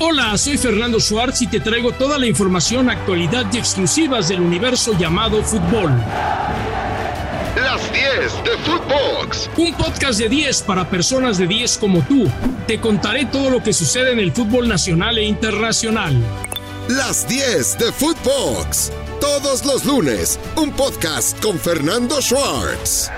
Hola, soy Fernando Schwartz y te traigo toda la información, actualidad y exclusivas del universo llamado fútbol. Las 10 de Footbox. Un podcast de 10 para personas de 10 como tú. Te contaré todo lo que sucede en el fútbol nacional e internacional. Las 10 de Footbox. Todos los lunes, un podcast con Fernando Schwartz.